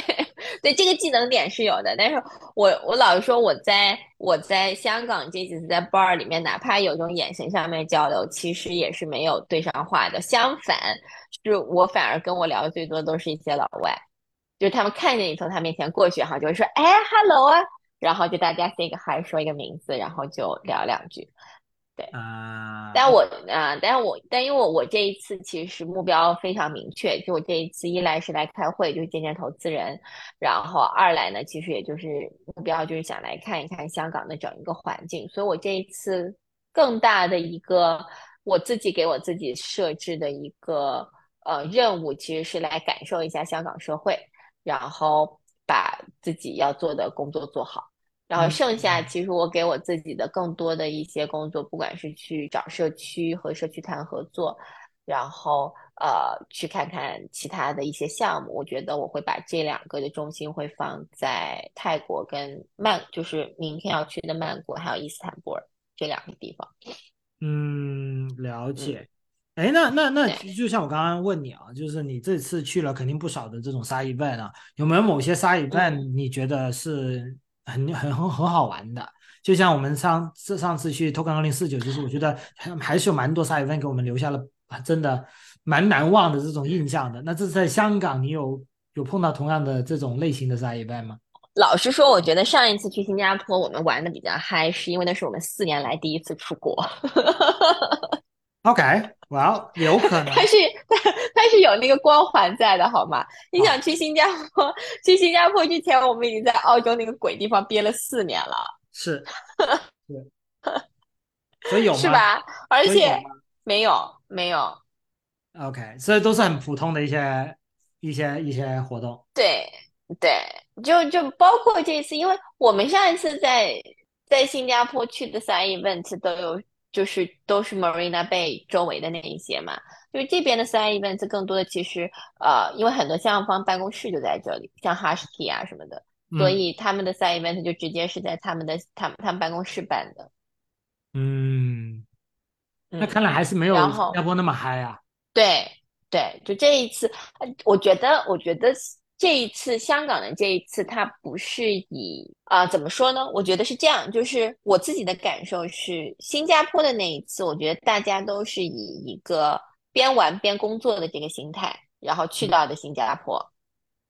对这个技能点是有的。但是我我老是说我在我在香港这几次在 bar 里面，哪怕有种眼神上面交流，其实也是没有对上话的。相反，是我反而跟我聊的最多都是一些老外，就是他们看见你从他面前过去哈，就会说哎，hello 啊，然后就大家 say 个 hi，说一个名字，然后就聊两句。对。啊，但我啊，但我但因为我我这一次其实目标非常明确，就我这一次一来是来开会，就是见见投资人，然后二来呢，其实也就是目标就是想来看一看香港的整一个环境，所以我这一次更大的一个我自己给我自己设置的一个呃任务，其实是来感受一下香港社会，然后把自己要做的工作做好。然后剩下，其实我给我自己的更多的一些工作，不管是去找社区和社区谈合作，然后呃去看看其他的一些项目，我觉得我会把这两个的重心会放在泰国跟曼，就是明天要去的曼谷，还有伊斯坦布尔这两个地方。嗯，了解。哎，那那那就像我刚刚问你啊，就是你这次去了肯定不少的这种沙一半啊，有没有某些沙一半你觉得是？很很很很好玩的，就像我们上这上次去 Token 二零四九，就是我觉得还还是有蛮多 s i d e v e n 给我们留下了，真的蛮难忘的这种印象的。那这是在香港，你有有碰到同样的这种类型的 s i d e v e n 吗？老实说，我觉得上一次去新加坡，我们玩的比较嗨，是因为那是我们四年来第一次出国。OK，well，有可能。它是它是有那个光环在的，好吗？你想去新加坡，去新加坡之前，我们已经在澳洲那个鬼地方憋了四年了，是，是，所以有吗？是吧？而且有没有没有，OK，所以都是很普通的一些一些一些活动。对对，就就包括这次，因为我们上一次在在新加坡去的 side event 都有，就是都是 Marina Bay 周围的那一些嘛。就是这边的 side events 更多的其实呃，因为很多项目方办公室就在这里，像 Hashkey 啊什么的，所嗯以他们的 side event 就直接是在他们的他们他们办公室办的。嗯，那嗯，看来还是没有新加坡那么嗨啊。对对，就这一次，呃我觉得，我觉得这一次香港的这一次，它不是以啊、怎么说呢？我觉得是这样，就是我自己的感受是，新加坡的那一次，我觉得大家都是以一个边玩边工作的这个心态，然后去到的新加坡。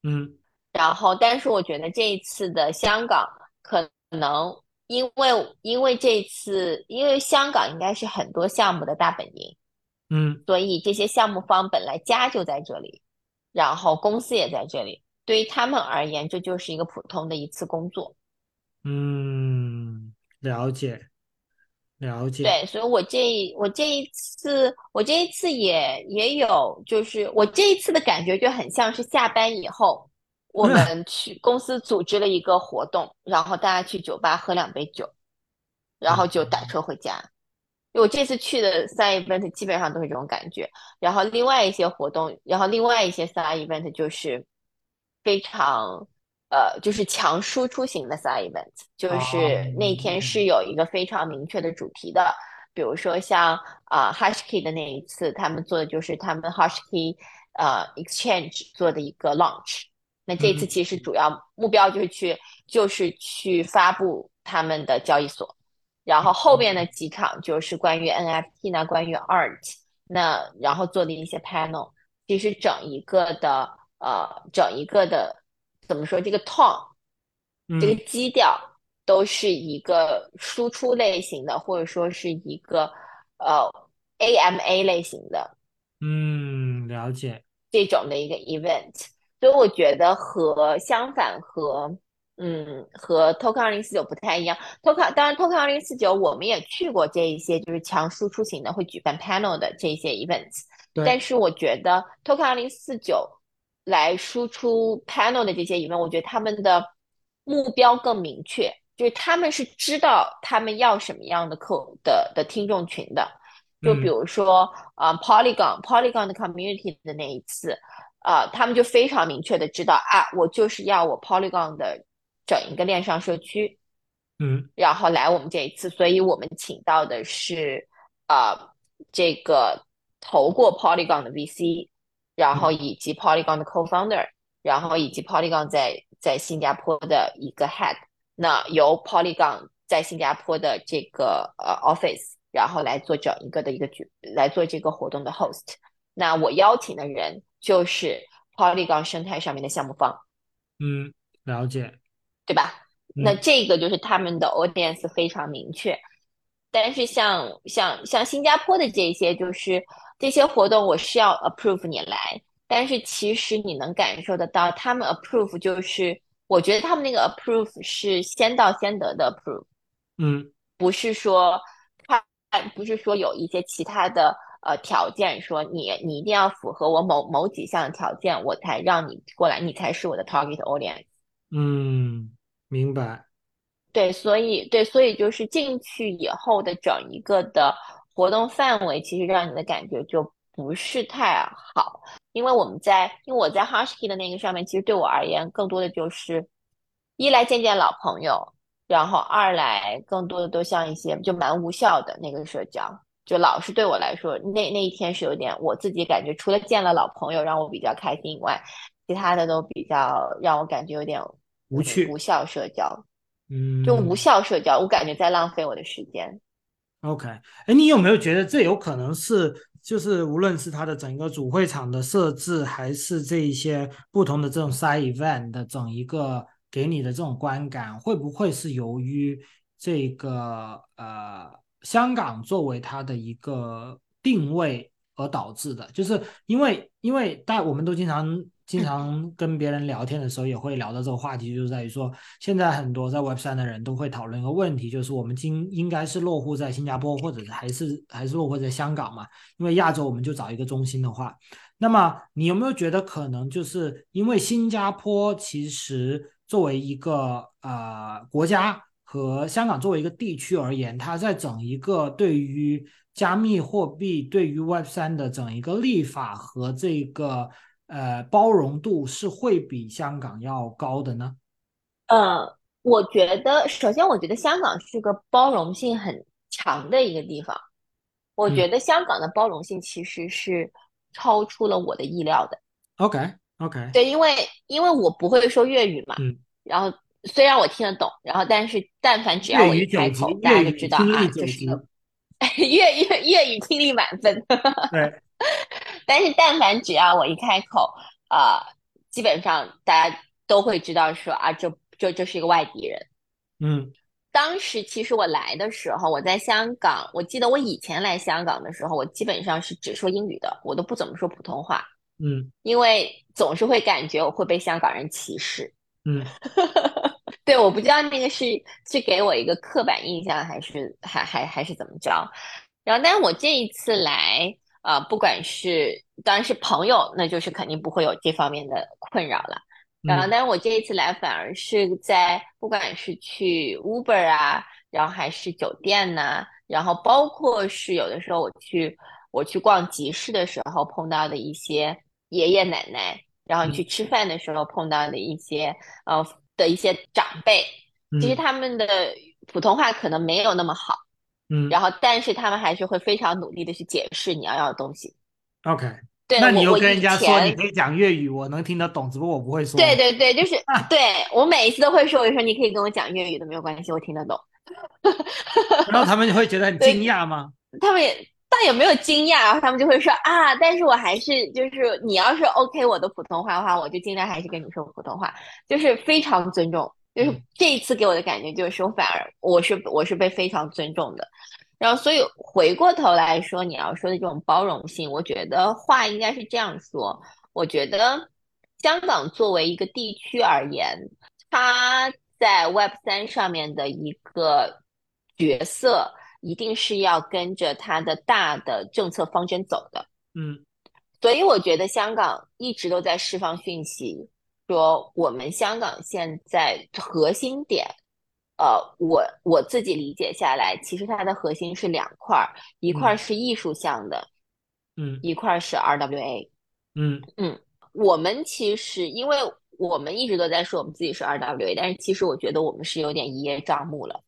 嗯然后，但是我觉得这一次的香港可能因为因为这次，因为香港应该是很多项目的大本营。嗯所以这些项目方本来家就在这里，然后公司也在这里，对于他们而言，这就是一个普通的一次工作。嗯，了解了解。对，所以我这一我这一次我这一次也也有，就是我这一次的感觉就很像是下班以后，我们去公司组织了一个活动，然后大家去酒吧喝两杯酒，然后就打车回家。因为我这次去的 side event 基本上都是这种感觉，然后另外一些活动，然后另外一些 side event 就是非常呃，就是强输出型的 side event，就是那天是有一个非常明确的主题的，比如说像啊、呃、Hashkey 的那一次，他们做的就是他们 Hashkey 呃 Exchange 做的一个 launch。那这次其实主要目标就是去就是去发布他们的交易所。然后后边的几场就是关于 NFT 呢，关于 art，那然后做的一些 panel，其实整一个的呃，整一个的怎么说，这个 tone，这个基调都是一个输出类型的，或者说是一个呃 AMA 类型的，嗯，了解。这种的一个 event，所以我觉得和相反和。嗯，和 Token 二零四九不太一样。Token 当然，Token 二零四九我们也去过这一些就是强输出型的会举办 panel 的这些 events，但是我觉得 Token 二零四九来输出 panel 的这些 event，我觉得他们的目标更明确，就是他们是知道他们要什么样的客的的听众群的。就比如说啊、呃、，Polygon Polygon 的 community 的那一次，啊，他们就非常明确的知道啊，我就是要我 Polygon 的。整一个链上社区，嗯，然后来我们这一次，所以我们请到的是呃这个投过 Polygon 的 VC，然后以及 Polygon 的 co-founder，然后以及 Polygon 在在新加坡的一个 head，那由 Polygon 在新加坡的这个呃 office，然后来做整一个的一个举来做这个活动的 host。那我邀请的人就是 Polygon 生态上面的项目方，嗯，了解。对吧？嗯、那这个就是他们的 audience 非常明确，但是像像像新加坡的这些，就是这些活动我是要 approve 你来，但是其实你能感受得到，他们 approve 就是，我觉得他们那个 approve 是先到先得的 approve，嗯，不是说看，不是说有一些其他的呃条件，说你你一定要符合我某某几项条件，我才让你过来，你才是我的 target audience。嗯，明白。对，所以对，所以就是进去以后的整一个的活动范围，其实让你的感觉就不是太好。因为我们在，因为我在 Hashkey 的那个上面，其实对我而言，更多的就是一来见见老朋友，然后二来更多的都像一些就蛮无效的那个社交，就老是对我来说，那那一天是有点我自己感觉，除了见了老朋友让我比较开心以外，其他的都比较让我感觉有点。无趣、无效社交，嗯，就无效社交，我感觉在浪费我的时间。OK，哎，你有没有觉得这有可能是就是无论是它的整个主会场的设置，还是这一些不同的这种 side event 的整一个给你的这种观感，会不会是由于这个呃香港作为它的一个定位而导致的？就是因为因为大我们都经常。经常跟别人聊天的时候，也会聊到这个话题，就是在于说，现在很多在 Web 三的人都会讨论一个问题，就是我们今应该是落户在新加坡，或者还是还是落户在香港嘛？因为亚洲我们就找一个中心的话，那么你有没有觉得可能就是因为新加坡其实作为一个呃国家和香港作为一个地区而言，它在整一个对于加密货币、对于 Web 三的整一个立法和这个。呃，包容度是会比香港要高的呢？呃，我觉得，首先，我觉得香港是个包容性很强的一个地方。我觉得香港的包容性其实是超出了我的意料的。OK，OK。对，因为因为我不会说粤语嘛，嗯，然后虽然我听得懂，然后但是但凡只要我一开口，大家就知道啊，就是 粤粤粤语听力满分。对。但是，但凡只要我一开口，啊，基本上大家都会知道说啊，这这这是一个外地人。嗯，当时其实我来的时候，我在香港，我记得我以前来香港的时候，我基本上是只说英语的，我都不怎么说普通话。嗯，因为总是会感觉我会被香港人歧视。嗯，对，我不知道那个是是给我一个刻板印象，还是还还还是怎么着。然后，但是我这一次来。啊，不管是当然是朋友，那就是肯定不会有这方面的困扰了。然后，但是我这一次来反而是在不管是去 Uber 啊，然后还是酒店呐，然后包括是有的时候我去我去逛集市的时候碰到的一些爷爷奶奶，然后去吃饭的时候碰到的一些呃的一些长辈，其实他们的普通话可能没有那么好。嗯，然后但是他们还是会非常努力的去解释你要要的东西。OK，对，那你又跟人家说你可以讲粤语，我能听得懂，只不过我不会说。对对对，就是 对我每一次都会说，我说你可以跟我讲粤语的，没有关系，我听得懂。然后他们就会觉得很惊讶吗？他们也倒也没有惊讶，然后他们就会说啊，但是我还是就是你要是 OK 我的普通话的话，我就尽量还是跟你说普通话，就是非常尊重。就是这一次给我的感觉，就是我反而我是我是被非常尊重的，然后所以回过头来说，你要说的这种包容性，我觉得话应该是这样说。我觉得香港作为一个地区而言，它在 Web 三上面的一个角色，一定是要跟着它的大的政策方针走的。嗯，所以我觉得香港一直都在释放讯息。说我们香港现在核心点，呃，我我自己理解下来，其实它的核心是两块儿，一块儿是艺术向的，嗯，一块儿是 RWA，嗯。嗯，我们其实因为我们一直都在说我们自己是 RWA，但是其实我觉得我们是有点一叶障目了。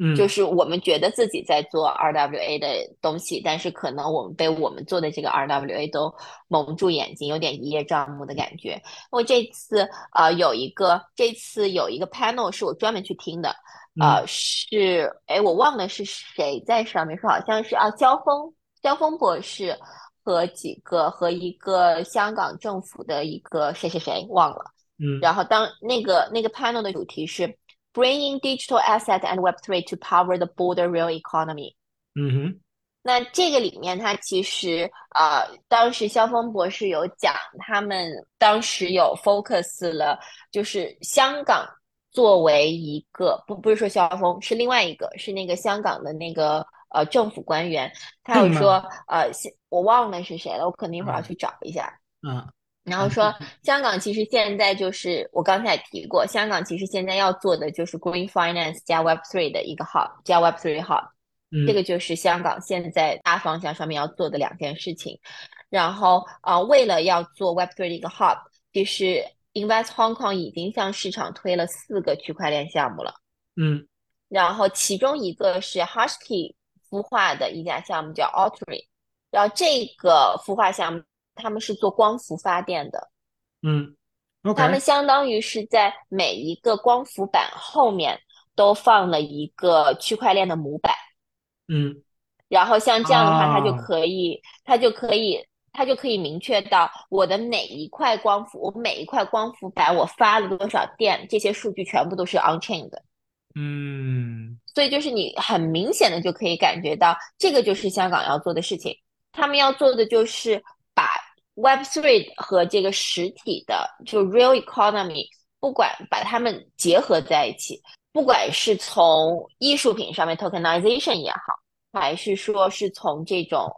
嗯，就是我们觉得自己在做 RWA 的东西，但是可能我们被我们做的这个 RWA 都蒙住眼睛，有点一叶障目的感觉。我这次呃有一个，这次有一个 panel 是我专门去听的，呃是哎我忘了是谁在上面说，好像是啊焦峰焦峰博士和几个和一个香港政府的一个谁谁谁忘了，嗯，然后当那个那个 panel 的主题是。Bringing digital asset and Web three to power the border real economy。嗯哼，那这个里面，它其实呃，当时肖峰博士有讲，他们当时有 focus 了，就是香港作为一个不不是说肖峰，是另外一个，是那个香港的那个呃政府官员，他有说呃，我忘了是谁了，我可能一会儿要去找一下。嗯。然后说，香港其实现在就是我刚才提过，香港其实现在要做的就是 Green Finance 加 Web Three 的一个 Hub 加 Web Three Hub，这个就是香港现在大方向上面要做的两件事情。然后啊，为了要做 Web Three 的一个 Hub，其实 Invest Hong Kong 已经向市场推了四个区块链项目了。嗯，然后其中一个是 Hashkey 孵化的一家项目叫 Altry，然后这个孵化项目。他们是做光伏发电的，嗯，他们相当于是在每一个光伏板后面都放了一个区块链的模板，嗯，然后像这样的话，它就啊可以，它就可以，它就可以明确到我的每一块光伏，我每一块光伏板我发了多少电，这些数据全部都是 on chain 的。嗯所以就是你很明显的就可以感觉到，这个就是香港要做的事情。他们要做的就是把 Web3 和这个实体的就 real economy，不管把它们结合在一起，不管是从艺术品上面 tokenization 也好，还是说是从这种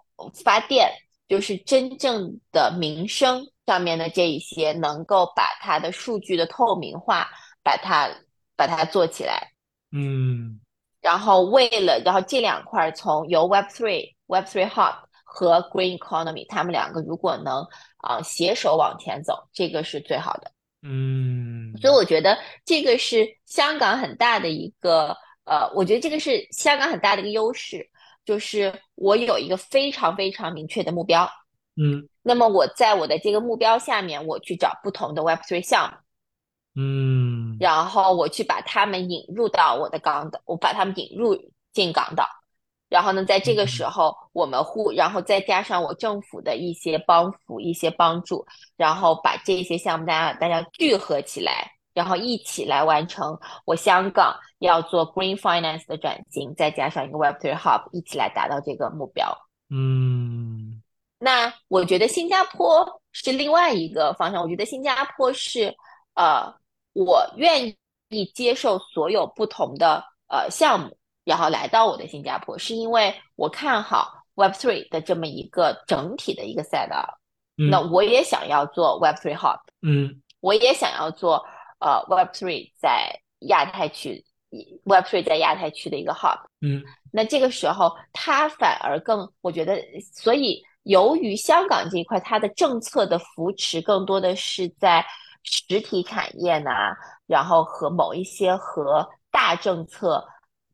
发电，就是真正的民生上面的这一些，能够把它的数据的透明化，把它把它做起来。嗯然后为了，然后这两块从由 Web3、Web3 Hub 和 Green Economy，他们两个如果能啊、呃携手往前走，这个是最好的。嗯，所以我觉得这个是香港很大的一个呃，我觉得这个是香港很大的一个优势，就是我有一个非常非常明确的目标，嗯那么我在我的这个目标下面，我去找不同的 Web Three 项目。嗯然后我去把他们引入到我的港岛，我把他们引入进港岛。然后呢，在这个时候，我们互，然后再加上我政府的一些帮扶、一些帮助，然后把这些项目大家大家聚合起来，然后一起来完成我香港要做 Green Finance 的转型，再加上一个 Web3 Hub，一起来达到这个目标。嗯那我觉得新加坡是另外一个方向。我觉得新加坡是，呃，我愿意接受所有不同的呃项目，然后来到我的新加坡，是因为我看好 Web Three 的这么一个整体的一个赛道。嗯那我也想要做 Web Three Hub，嗯我也想要做呃 Web Three 在亚太区，Web Three 在亚太区的一个 Hub。嗯那这个时候，它反而更，我觉得，所以由于香港这一块，它的政策的扶持更多的是在实体产业呢，然后和某一些和大政策、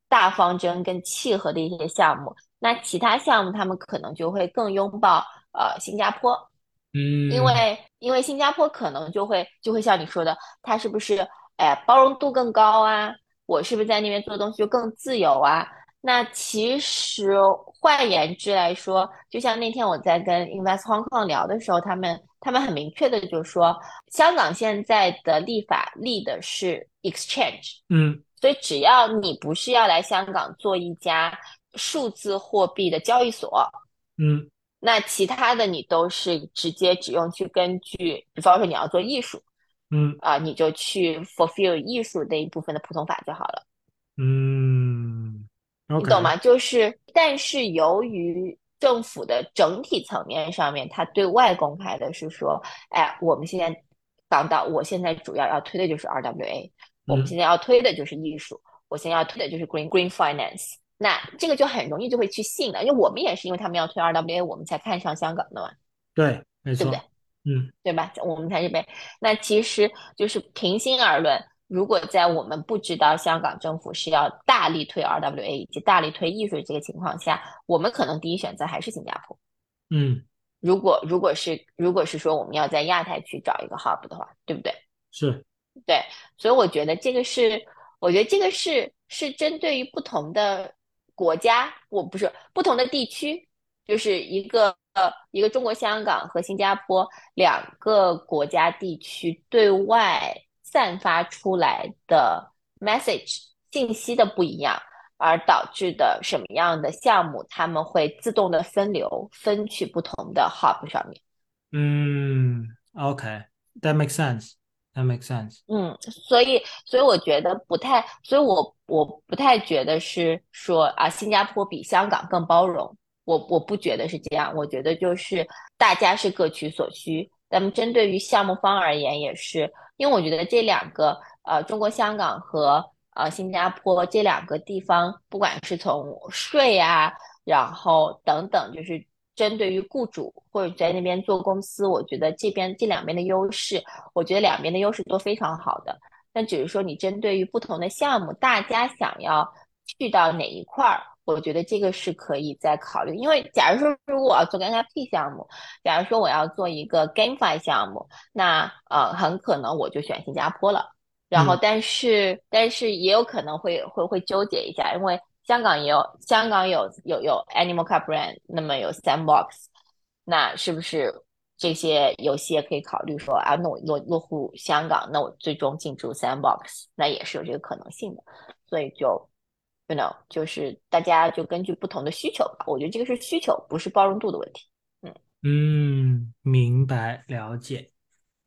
大方针跟契合的一些项目。那其他项目，他们可能就会更拥抱呃新加坡，嗯，因为因为新加坡可能就会就会像你说的，它是不是哎包容度更高啊？我是不是在那边做东西就更自由啊？那其实换言之来说，就像那天我在跟 Invest Hong Kong 聊的时候，他们他们很明确的就说，香港现在的立法立的是 exchange，嗯所以只要你不是要来香港做一家数字货币的交易所，嗯。那其他的你都是直接只用去根据，比方说你要做艺术嗯。啊、你就去 fulfill 艺术那一部分的普通法就好了，嗯。你懂吗？就是，但是由于政府的整体层面上面，它对外公开的是说，哎，我们现在港岛，我现在主要要推的就是 RWA，我们嗯现在要推的就是艺术，我现在要推的就是 green green finance。那这个就很容易就会去信了，因为我们也是因为他们要推 RWA，我们才看上香港的嘛。对，没错对不对，嗯对吧？我们才是被。那其实就是平心而论，如果在我们不知道香港政府是要大力推 RWA 以及大力推艺术这个情况下，我们可能第一选择还是新加坡。嗯，如果如果是如果是说我们要在亚太区找一个 hub 的话，对不对？是，对，所以我觉得这个是，我觉得这个是是针对于不同的国家，我不是不同的地区，就是一个呃一个中国香港和新加坡两个国家地区对外散发出来的 message 信息的不一样，而导致的什么样的项目，他们会自动的分流分去不同的 hub 上面。嗯，OK，that makes sense That makes sense，嗯，所以，所以我觉得不太，所以我我不太觉得是说啊，新加坡比香港更包容，我我不觉得是这样，我觉得就是大家是各取所需。那么针对于项目方而言，也是，因为我觉得这两个呃，中国香港和呃新加坡这两个地方，不管是从税啊，然后等等，就是针对于雇主或者在那边做公司，我觉得这边这两边的优势。我觉得两边的优势都非常好的，但只是说你针对于不同的项目，大家想要去到哪一块儿，我觉得这个是可以再考虑。因为假如说如果我要做个 NFT 项目，假如说我要做一个 GameFi 项目，那呃很可能我就选新加坡了。然后嗯但是但是也有可能会会会纠结一下，因为香港也有，香港有有有 Animal Car Brand，那么有 Sandbox，那是不是这些游戏也可以考虑说啊，那我落落户香港，那我最终进驻 Sandbox，那也是有这个可能性的。所以就，you know，就是大家就根据不同的需求吧。我觉得这个是需求，不是包容度的问题。嗯嗯，明白了解。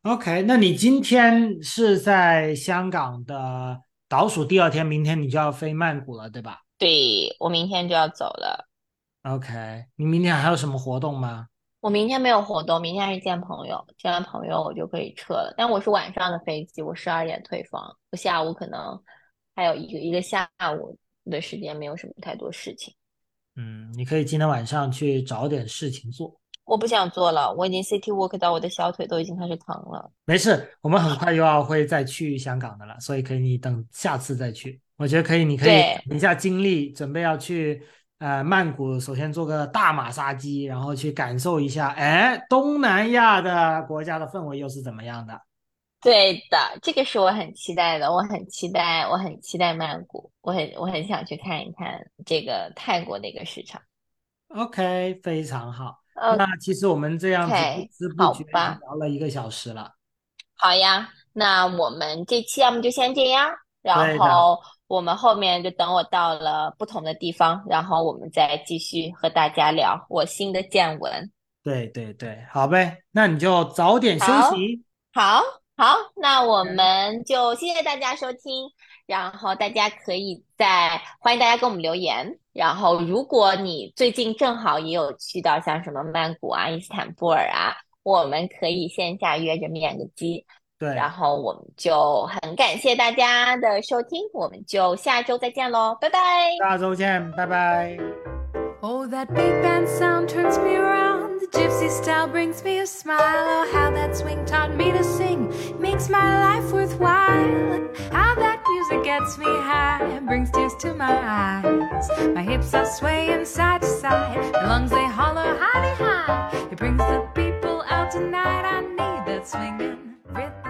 OK，那你今天是在香港的倒数第二天，明天你就要飞曼谷了，对吧？对我明天就要走了。OK，你明天还有什么活动吗？我明天没有活动，明天还是见朋友，见完朋友我就可以撤了。但我是晚上的飞机，我十二点退房，我下午可能还有一个一个下午的时间，没有什么太多事情。嗯，你可以今天晚上去找点事情做。我不想做了，我已经 City Walk 到我的小腿都已经开始疼了。没事，我们很快又要会再去香港的了，所以可以你等下次再去。我觉得可以，你可以等一下精力，准备要去呃曼谷，首先做个大马杀鸡，然后去感受一下，哎，东南亚的国家的氛围又是怎么样的？对的，这个是我很期待的，我很期待，我很期待曼谷，我很我很想去看一看这个泰国的一个市场。OK，非常好。那其实我们这样子不知不觉聊了一个小时了。好呀，那我们这期要么就先这样，然后。我们后面就等我到了不同的地方，然后我们再继续和大家聊我新的见闻。对对对，好呗，那你就早点休息。好，好，那我们就谢谢大家收听，然后大家可以在欢迎大家给我们留言，然后如果你最近正好也有去到像什么曼谷啊、伊斯坦布尔啊，我们可以线下约着面个基。对，然后我们就很感谢大家的收听，我们就下周再见喽，拜拜。下周见，拜拜。Oh, that big band sound turns me around. The gypsy style brings me a smile. Oh, how that swing taught me to sing makes my life worthwhile. How that music gets me high, brings tears to my eyes. My hips are swaying side to side, my lungs they holler high high. It brings the people out tonight. I need that swinging rhythm.